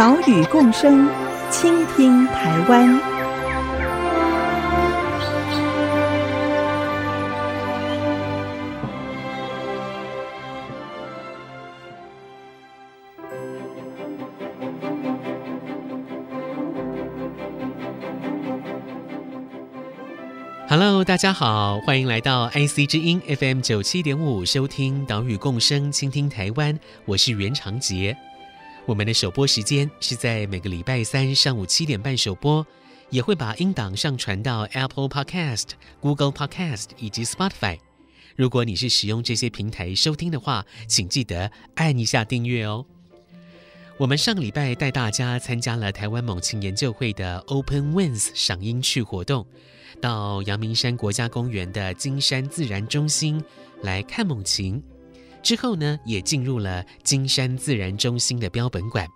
岛屿共生，倾听台湾。Hello，大家好，欢迎来到 IC 之音 FM 九七点五，收听岛屿共生，倾听台湾。我是袁长杰。我们的首播时间是在每个礼拜三上午七点半首播，也会把音档上传到 Apple Podcast、Google Podcast 以及 Spotify。如果你是使用这些平台收听的话，请记得按一下订阅哦。我们上个礼拜带大家参加了台湾猛禽研究会的 Open Wings 赏鹰趣活动，到阳明山国家公园的金山自然中心来看猛禽。之后呢，也进入了金山自然中心的标本馆。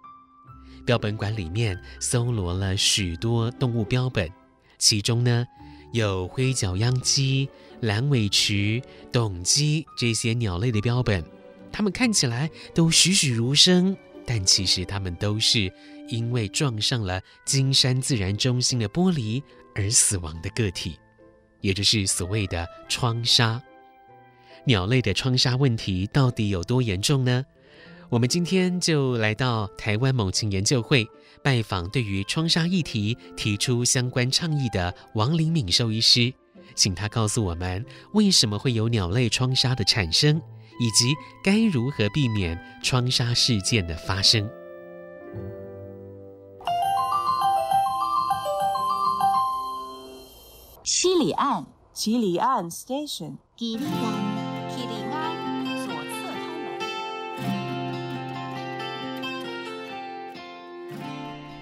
标本馆里面搜罗了许多动物标本，其中呢有灰脚秧鸡、蓝尾鴝、董鸡这些鸟类的标本。它们看起来都栩栩如生，但其实它们都是因为撞上了金山自然中心的玻璃而死亡的个体，也就是所谓的窗杀。鸟类的窗杀问题到底有多严重呢？我们今天就来到台湾猛禽研究会，拜访对于窗杀议题提出相关倡议的王灵敏兽医师，请他告诉我们为什么会有鸟类窗杀的产生，以及该如何避免窗杀事件的发生。西里岸，七里岸 Station，吉里岸。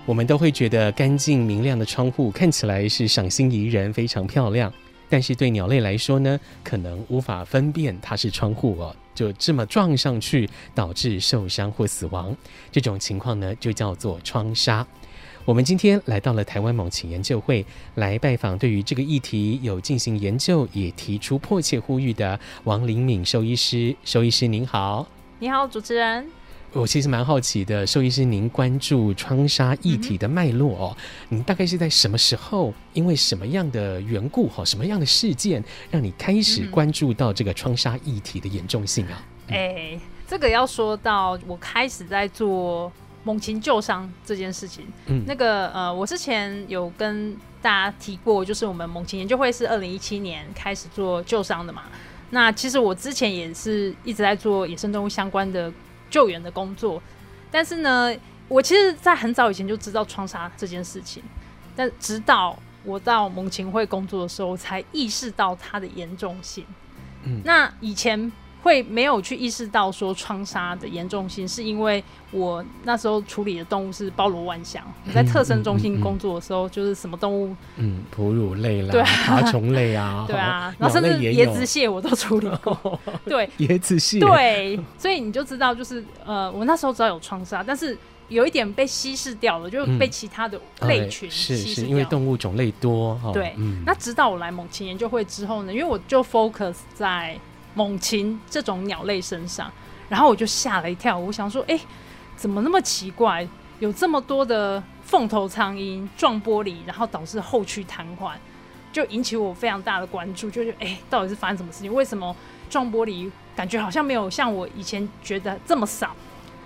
我们都会觉得干净明亮的窗户看起来是赏心怡人，非常漂亮。但是对鸟类来说呢，可能无法分辨它是窗户哦，就这么撞上去，导致受伤或死亡。这种情况呢，就叫做窗杀。我们今天来到了台湾猛禽研究会，来拜访对于这个议题有进行研究，也提出迫切呼吁的王灵敏兽医师。兽医师您好，你好，主持人。我其实蛮好奇的，兽医师，您关注窗纱议题的脉络哦，您、嗯、大概是在什么时候，因为什么样的缘故哈，什么样的事件，让你开始关注到这个窗纱议题的严重性啊？哎、嗯欸，这个要说到我开始在做猛禽救伤这件事情，嗯，那个呃，我之前有跟大家提过，就是我们猛禽研究会是二零一七年开始做救伤的嘛，那其实我之前也是一直在做野生动物相关的。救援的工作，但是呢，我其实，在很早以前就知道窗纱这件事情，但直到我到猛禽会工作的时候，才意识到它的严重性。嗯，那以前。会没有去意识到说窗杀的严重性，是因为我那时候处理的动物是包罗万象。我在特生中心工作的时候，就是什么动物，嗯，哺乳类啦，对啊，爬虫类啊，对啊，然后甚至椰子蟹我都处理过。对，椰子蟹，对，所以你就知道，就是呃，我那时候知道有窗杀，但是有一点被稀释掉了，就被其他的类群稀释掉，是是因为动物种类多。对，那直到我来猛禽研究会之后呢，因为我就 focus 在。猛禽这种鸟类身上，然后我就吓了一跳。我想说，哎，怎么那么奇怪？有这么多的凤头苍鹰撞玻璃，然后导致后躯瘫痪，就引起我非常大的关注。就是，哎，到底是发生什么事情？为什么撞玻璃感觉好像没有像我以前觉得这么少？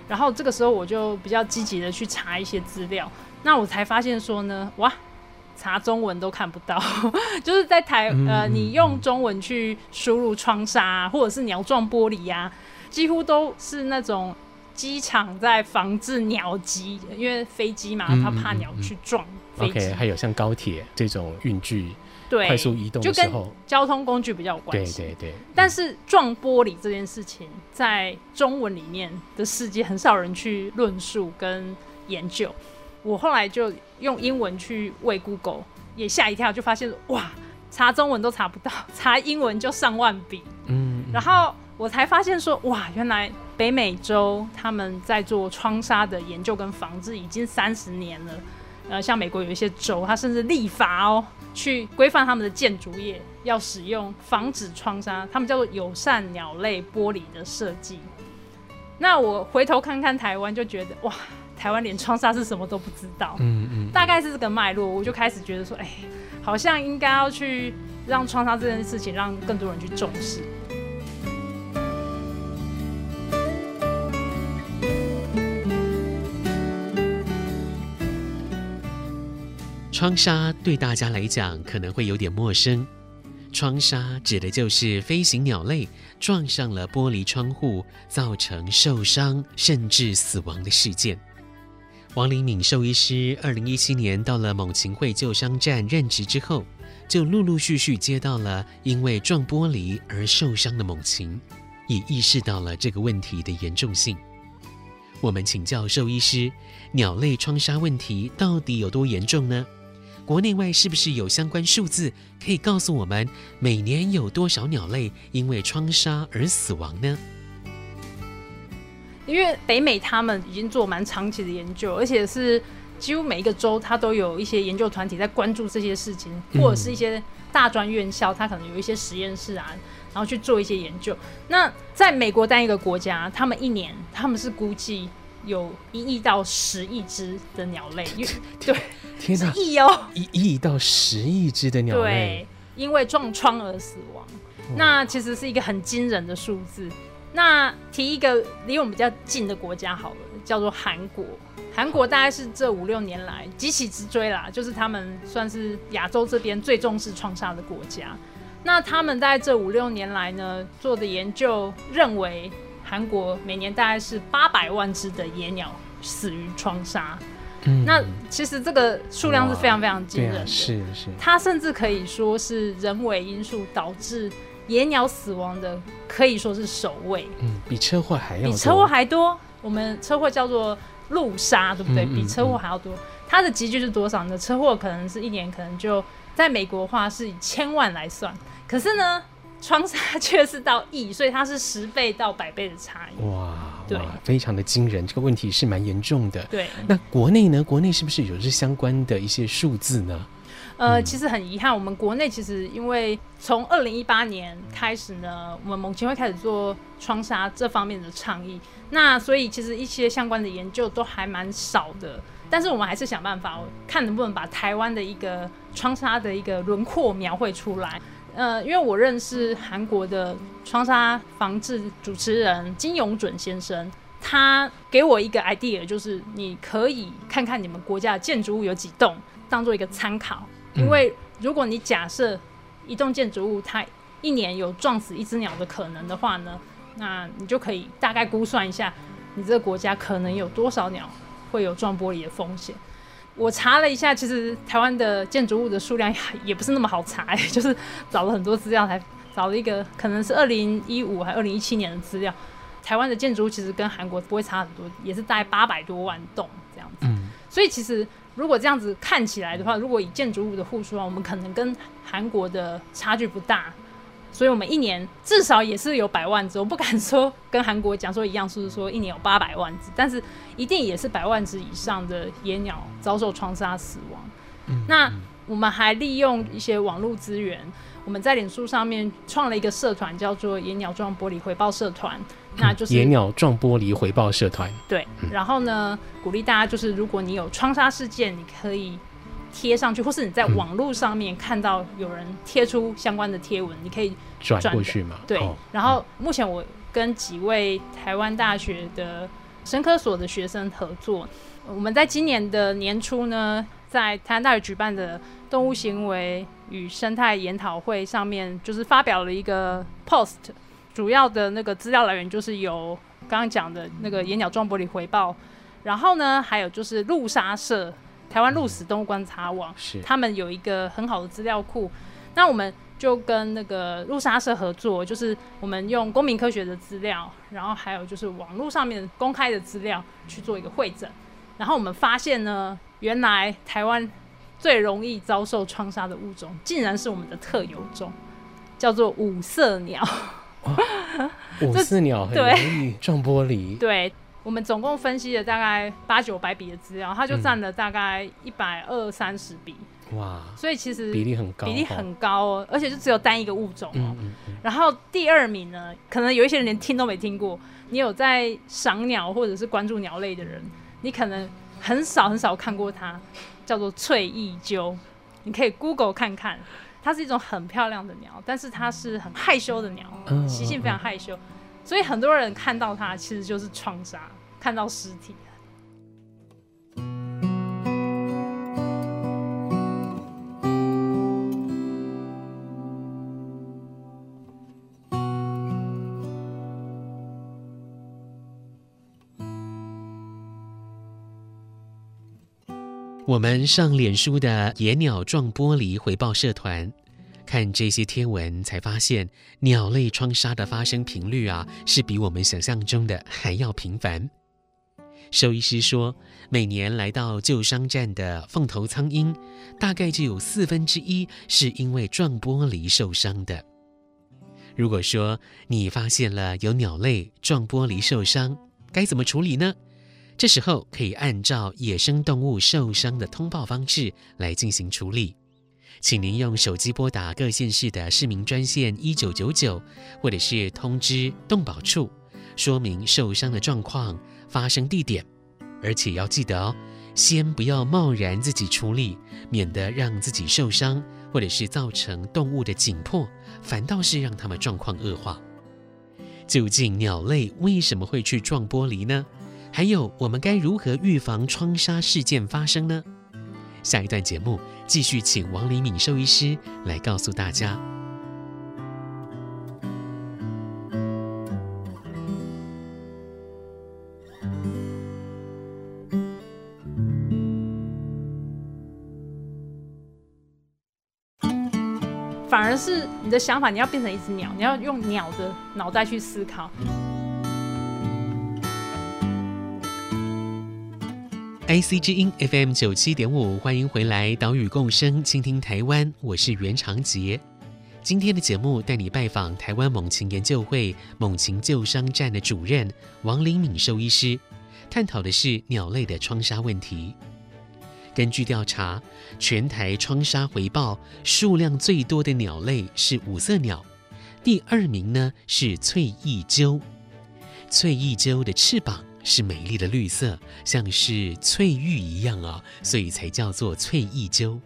然后这个时候我就比较积极的去查一些资料，那我才发现说呢，哇！查中文都看不到，就是在台呃，你用中文去输入窗杀或者是鸟撞玻璃呀、啊，几乎都是那种机场在防治鸟击，因为飞机嘛，它怕鸟去撞飞机。OK，还有像高铁这种运具，对，快速移动就跟交通工具比较有关系。对对对。但是撞玻璃这件事情，在中文里面的世界很少人去论述跟研究。我后来就用英文去喂 Google，也吓一跳，就发现哇，查中文都查不到，查英文就上万笔。嗯，然后我才发现说，哇，原来北美洲他们在做窗纱的研究跟防治已经三十年了。呃，像美国有一些州，它甚至立法哦，去规范他们的建筑业要使用防止窗纱，他们叫做友善鸟类玻璃的设计。那我回头看看台湾，就觉得哇，台湾连窗纱是什么都不知道。嗯嗯，大概是这个脉络，我就开始觉得说，哎，好像应该要去让窗纱这件事情让更多人去重视。窗纱对大家来讲可能会有点陌生。窗纱指的就是飞行鸟类撞上了玻璃窗户，造成受伤甚至死亡的事件。王灵敏兽医师二零一七年到了猛禽会救伤站任职之后，就陆陆续续接到了因为撞玻璃而受伤的猛禽，也意识到了这个问题的严重性。我们请教兽医师，鸟类窗纱问题到底有多严重呢？国内外是不是有相关数字可以告诉我们，每年有多少鸟类因为窗纱而死亡呢？因为北美他们已经做蛮长期的研究，而且是几乎每一个州它都有一些研究团体在关注这些事情，或者是一些大专院校，它可能有一些实验室啊，然后去做一些研究。那在美国单一个国家，他们一年他们是估计。有一亿到十亿只的鸟类，因为对，天哪，亿哦，一亿到十亿只的鸟类，对，因为撞窗而死亡，那其实是一个很惊人的数字。那提一个离我们比较近的国家好了，叫做韩国。韩国大概是这五六年来急起直追啦，就是他们算是亚洲这边最重视窗纱的国家。那他们在这五六年来呢，做的研究认为。韩国每年大概是八百万只的野鸟死于窗纱，嗯，那其实这个数量是非常非常惊人的，是是。它甚至可以说是人为因素导致野鸟死亡的，可以说是首位。嗯，比车祸还要比车祸还多。我们车祸叫做路杀，对不对？比车祸还要多。它的集聚是多少呢？车祸可能是一年可能就在美国的话是以千万来算，可是呢？窗杀却是到亿，所以它是十倍到百倍的差异。哇，对，非常的惊人。这个问题是蛮严重的。对，那国内呢？国内是不是有这相关的一些数字呢？呃，其实很遗憾，我们国内其实因为从二零一八年开始呢，我们猛禽会开始做窗纱这方面的倡议，那所以其实一些相关的研究都还蛮少的。但是我们还是想办法，看能不能把台湾的一个窗纱的一个轮廓描绘出来。呃，因为我认识韩国的窗纱防治主持人金永准先生，他给我一个 idea，就是你可以看看你们国家的建筑物有几栋，当做一个参考。因为如果你假设一栋建筑物它一年有撞死一只鸟的可能的话呢，那你就可以大概估算一下，你这个国家可能有多少鸟会有撞玻璃的风险。我查了一下，其实台湾的建筑物的数量也不是那么好查，就是找了很多资料才找了一个，可能是二零一五还二零一七年的资料。台湾的建筑物其实跟韩国不会差很多，也是大概八百多万栋这样子。嗯。所以其实如果这样子看起来的话，如果以建筑物的户数啊，我们可能跟韩国的差距不大。所以，我们一年至少也是有百万只，我不敢说跟韩国讲说一样，是不是说一年有八百万只，但是一定也是百万只以上的野鸟遭受窗纱死亡。嗯，那我们还利用一些网络资源，我们在脸书上面创了一个社团，叫做“野鸟撞玻璃回报社团”，那就是野鸟撞玻璃回报社团。对，然后呢，鼓励大家就是，如果你有窗纱事件，你可以。贴上去，或是你在网络上面看到有人贴出相关的贴文，嗯、你可以转过去嘛？对。哦、然后目前我跟几位台湾大学的生科所的学生合作，我们在今年的年初呢，在台湾大学举办的动物行为与生态研讨会上面，就是发表了一个 post，主要的那个资料来源就是由刚刚讲的那个野鸟撞玻璃回报，然后呢，还有就是陆沙社。台湾陆死动物观察网，是他们有一个很好的资料库，那我们就跟那个陆沙社合作，就是我们用公民科学的资料，然后还有就是网络上面公开的资料去做一个会诊，然后我们发现呢，原来台湾最容易遭受创伤的物种，竟然是我们的特有种，叫做五色鸟。五色鸟很容易撞玻璃。对，我们总共分析了大概八九百笔的资料，它就占了大概一百二三十笔。哇，所以其实比例很高，比例很高哦，而且就只有单一个物种哦。嗯嗯嗯。然后第二名呢，可能有一些人连听都没听过。你有在赏鸟或者是关注鸟类的人，你可能很少很少看过它，叫做翠翼鸠。你可以 Google 看看，它是一种很漂亮的鸟，但是它是很害羞的鸟，习性非常害羞，所以很多人看到它其实就是窗纱，看到尸体。我们上脸书的野鸟撞玻璃回报社团，看这些贴文，才发现鸟类窗杀的发生频率啊，是比我们想象中的还要频繁。兽医师说，每年来到旧商站的凤头苍鹰，大概就有四分之一是因为撞玻璃受伤的。如果说你发现了有鸟类撞玻璃受伤，该怎么处理呢？这时候可以按照野生动物受伤的通报方式来进行处理，请您用手机拨打各县市的市民专线一九九九，或者是通知动保处，说明受伤的状况、发生地点，而且要记得哦，先不要贸然自己处理，免得让自己受伤，或者是造成动物的紧迫，反倒是让它们状况恶化。究竟鸟类为什么会去撞玻璃呢？还有，我们该如何预防创杀事件发生呢？下一段节目继续请王黎敏兽医师来告诉大家。反而是你的想法，你要变成一只鸟，你要用鸟的脑袋去思考。IC 之音 FM 九七点五，欢迎回来，岛屿共生，倾听台湾，我是袁长杰。今天的节目带你拜访台湾猛禽研究会猛禽救伤站的主任王黎敏兽医师，探讨的是鸟类的创杀问题。根据调查，全台创杀回报数量最多的鸟类是五色鸟，第二名呢是翠翼鸠。翠翼鸠的翅膀，是美丽的绿色，像是翠玉一样啊，所以才叫做翠玉鸠。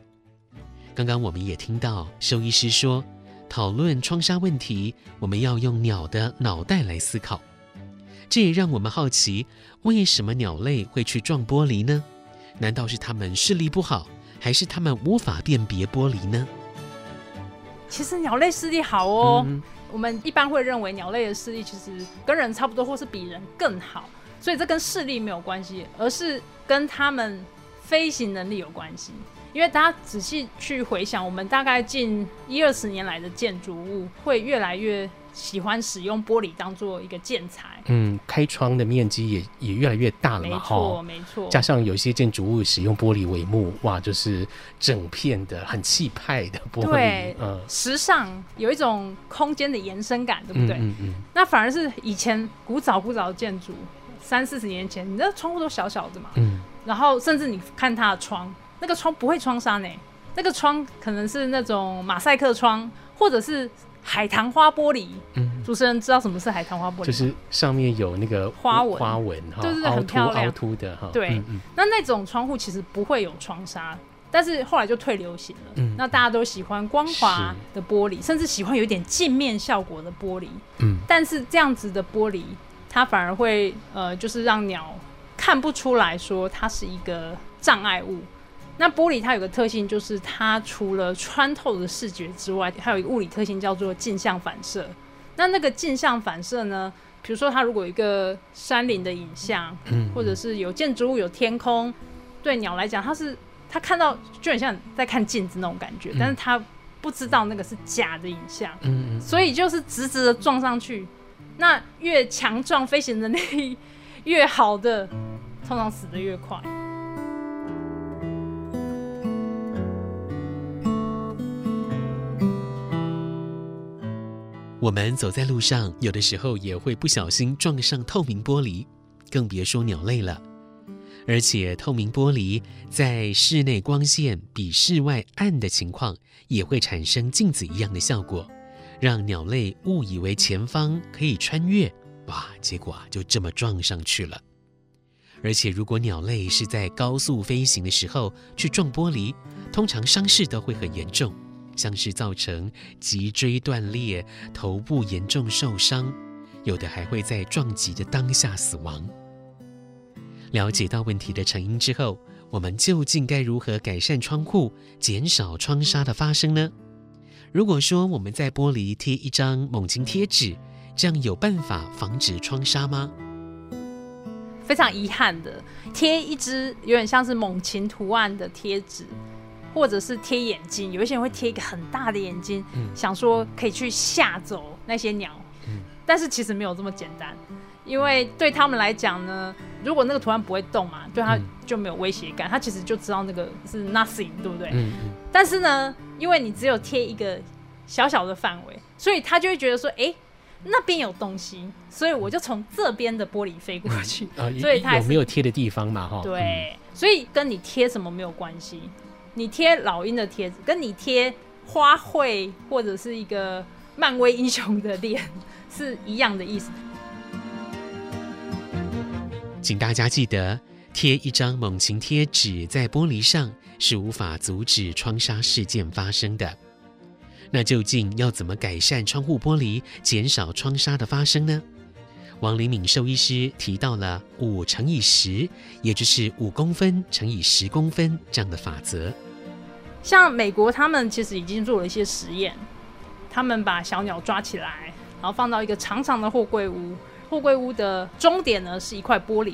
刚刚我们也听到兽医师说，讨论窗纱问题，我们要用鸟的脑袋来思考。这也让我们好奇，为什么鸟类会去撞玻璃呢？难道是它们视力不好，还是它们无法辨别玻璃呢？其实鸟类视力好哦，嗯、我们一般会认为鸟类的视力其实跟人差不多，或是比人更好。所以这跟视力没有关系，而是跟他们飞行能力有关系。因为大家仔细去回想，我们大概近一二十年来的建筑物会越来越喜欢使用玻璃当做一个建材。嗯，开窗的面积也也越来越大了嘛，哈。没错，没错。加上有一些建筑物使用玻璃帷幕，哇，就是整片的很气派的玻璃。对，嗯，时尚有一种空间的延伸感，对不对？嗯嗯，嗯。那反而是以前古早古早的建筑。三四十年前，你那窗户都小小的嘛，嗯，然后甚至你看它的窗，那个窗不会窗纱呢，那个窗可能是那种马赛克窗，或者是海棠花玻璃。嗯，主持人知道什么是海棠花玻璃？就是上面有那个花纹，花纹哈，对对对，很漂亮，凹凸的哈。对，嗯嗯，那那种窗户其实不会有窗纱，但是后来就退流行了。嗯，那大家都喜欢光滑的玻璃，甚至喜欢有一点镜面效果的玻璃。嗯，但是这样子的玻璃。它反而会呃，就是让鸟看不出来说它是一个障碍物。那玻璃它有个特性，就是它除了穿透的视觉之外，还有一个物理特性叫做镜像反射。那那个镜像反射呢，比如说它如果有一个山林的影像，或者是有建筑物、有天空，对鸟来讲，它是它看到就很像在看镜子那种感觉，但是它不知道那个是假的影像，所以就是直直的撞上去。那越强壮飞行能力越好的通常死的越快。我们走在路上有的时候也会不小心撞上透明玻璃更别说鸟类了。而且透明玻璃在室内光线比室外暗的情况也会产生镜子一样的效果。让鸟类误以为前方可以穿越，哇，结果啊就这么撞上去了。而且，如果鸟类是在高速飞行的时候去撞玻璃，通常伤势都会很严重，像是造成脊椎断裂、头部严重受伤，有的还会在撞击的当下死亡。了解到问题的成因之后，我们究竟该如何改善窗户，减少窗杀的发生呢？如果说我们在玻璃贴一张猛禽贴纸，这样有办法防止窗杀吗？非常遗憾的，贴一只有点像是猛禽图案的贴纸，或者是贴眼睛，有一些人会贴一个很大的眼睛，嗯、想说可以去吓走那些鸟，嗯、但是其实没有这么简单。因为对他们来讲呢，如果那个图案不会动嘛，对他就没有威胁感，他其实就知道那个是 nothing，对不对？但是呢，因为你只有贴一个小小的范围，所以他就会觉得说，哎，那边有东西，所以我就从这边的玻璃飞过去。啊，所以他有没有贴的地方嘛？哈。对，所以跟你贴什么没有关系。你贴老鹰的贴纸，跟你贴花卉或者是一个漫威英雄的脸是一样的意思。请大家记得，贴一张猛禽贴纸在玻璃上是无法阻止窗杀事件发生的。那究竟要怎么改善窗户玻璃，减少窗杀的发生呢？王灵敏兽医师提到了五乘以十，也就是五公分乘以十公分这样的法则。像美国，他们其实已经做了一些实验，他们把小鸟抓起来，然后放到一个长长的货柜屋。货柜屋的终点呢是一块玻璃，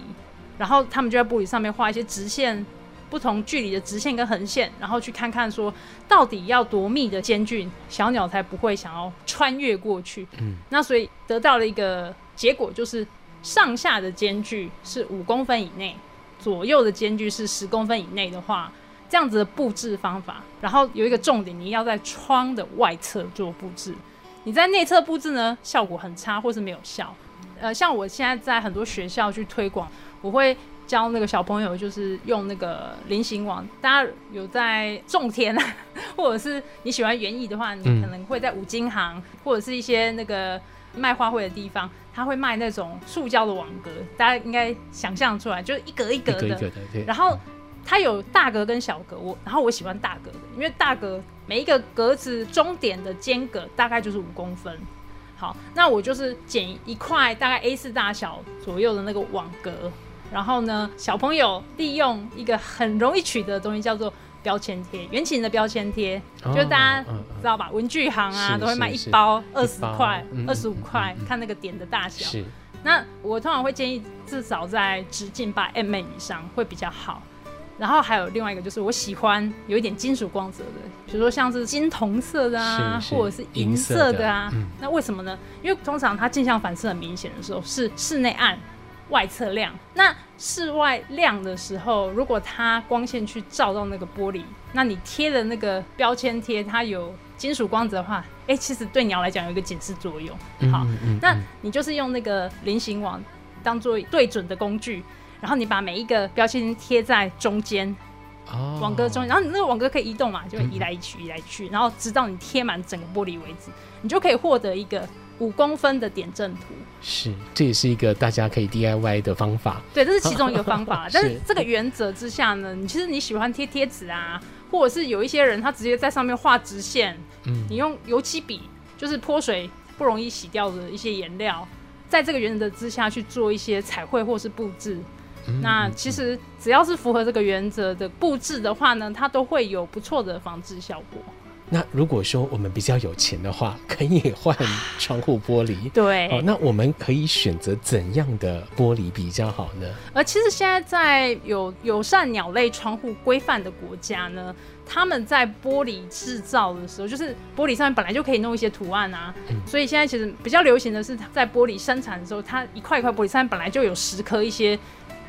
然后他们就在玻璃上面画一些直线，不同距离的直线跟横线，然后去看看说到底要多密的间距，小鸟才不会想要穿越过去。嗯，那所以得到了一个结果，就是上下的间距是五公分以内，左右的间距是十公分以内的话，这样子的布置方法，然后有一个重点，你要在窗的外侧做布置，你在内侧布置呢，效果很差或是没有效。呃，像我现在在很多学校去推广，我会教那个小朋友，就是用那个菱形网。大家有在种田，或者是你喜欢园艺的话，你可能会在五金行或者是一些那个卖花卉的地方，他会卖那种塑胶的网格。大家应该想象出来，就是一格一格的。一格一格的，对。然后它有大格跟小格，我然后我喜欢大格的，因为大格每一个格子终点的间隔大概就是五公分。好，那我就是剪一块大概 A 四大小左右的那个网格，然后呢，小朋友利用一个很容易取得的东西叫做标签贴，圆形的标签贴，哦、就大家知道吧？文具行啊都会卖一包二十块、二十五块，看那个点的大小。是，那我通常会建议至少在直径八 mm 以上会比较好。然后还有另外一个，就是我喜欢有一点金属光泽的，比如说像是金铜色的啊，是是或者是银色的啊。那为什么呢？因为通常它镜像反射很明显的时候是室内暗，外侧亮。那室外亮的时候，如果它光线去照到那个玻璃，那你贴的那个标签贴它有金属光泽的话，哎，其实对鸟来讲有一个警示作用。好，嗯嗯嗯、那你就是用那个菱形网当做对准的工具。然后你把每一个标签贴在中间，哦，网格中，然后你那个网格可以移动嘛，就移来移去，移来移去，然后直到你贴满整个玻璃为止，你就可以获得一个五公分的点阵图。是，这也是一个大家可以 DIY 的方法。对，这是其中一个方法。但是这个原则之下呢，你其实你喜欢贴贴纸啊，或者是有一些人他直接在上面画直线，嗯，你用油漆笔，就是泼水不容易洗掉的一些颜料，在这个原则之下去做一些彩绘或是布置。那其实只要是符合这个原则的布置的话呢，它都会有不错的防治效果。那如果说我们比较有钱的话，可以换窗户玻璃。对，哦，那我们可以选择怎样的玻璃比较好呢？而其实现在在有友善鸟类窗户规范的国家呢，他们在玻璃制造的时候，就是玻璃上面本来就可以弄一些图案啊，嗯、所以现在其实比较流行的是在玻璃生产的时候，它一块一块玻璃上面本来就有十颗一些。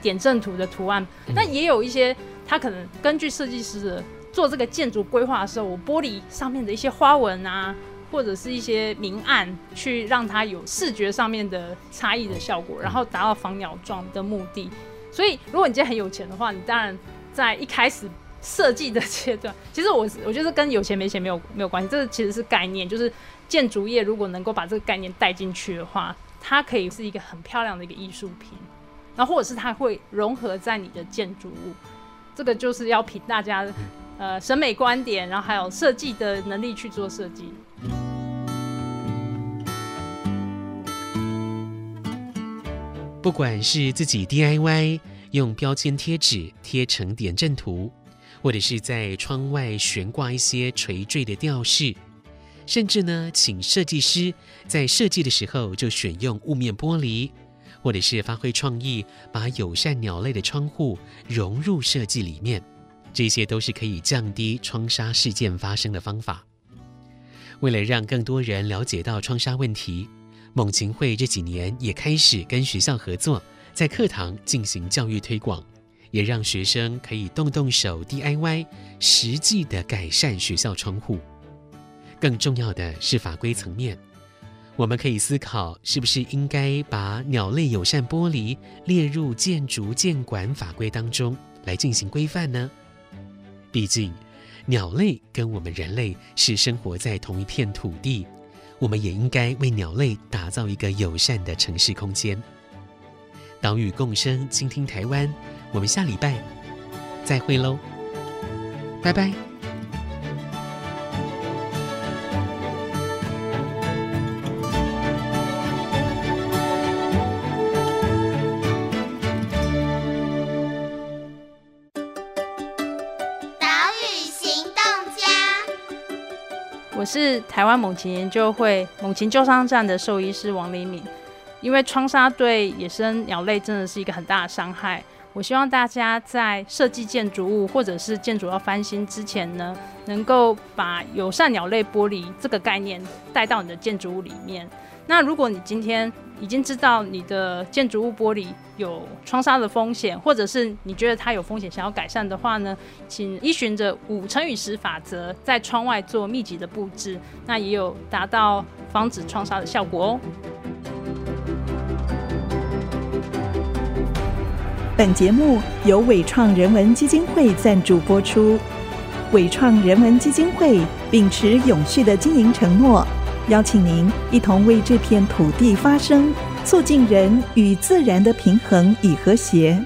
点阵图的图案，但也有一些，它可能根据设计师的做这个建筑规划的时候，我玻璃上面的一些花纹啊，或者是一些明暗，去让它有视觉上面的差异的效果，然后达到防鸟撞的目的。所以，如果你今天很有钱的话，你当然在一开始设计的阶段，其实我我觉得跟有钱没钱没有没有关系，这个其实是概念，就是建筑业如果能够把这个概念带进去的话，它可以是一个很漂亮的一个艺术品，然后或者是它会融合在你的建筑物，这个就是要凭大家呃审美观点，然后还有设计的能力去做设计。不管是自己 DIY 用标签贴纸贴成点阵图，或者是在窗外悬挂一些垂坠的吊饰，甚至呢，请设计师在设计的时候就选用雾面玻璃，或者是发挥创意，把友善鸟类的窗户融入设计里面，这些都是可以降低窗杀事件发生的方法。为了让更多人了解到窗杀问题，猛禽会这几年也开始跟学校合作，在课堂进行教育推广，也让学生可以动动手 DIY，实际的改善学校窗户。更重要的是法规层面，我们可以思考是不是应该把鸟类友善玻璃列入建筑建管法规当中来进行规范呢？毕竟，鸟类跟我们人类是生活在同一片土地。我们也应该为鸟类打造一个友善的城市空间。岛屿共生，倾听台湾。我们下礼拜再会喽，拜拜。台湾猛禽研究会猛禽救伤站的兽医师王黎敏。因为窗纱对野生鸟类真的是一个很大的伤害，我希望大家在设计建筑物或者是建筑要翻新之前呢，能够把友善鸟类玻璃这个概念带到你的建筑物里面。那如果你今天已经知道你的建筑物玻璃有窗杀的风险，或者是你觉得它有风险想要改善的话呢，请依循着五乘以十法则，在窗外做密集的布置，那也有达到防止窗杀的效果哦。本节目由伟创人文基金会赞助播出，伟创人文基金会秉持永续的经营承诺。邀请您一同为这片土地发声，促进人与自然的平衡与和谐。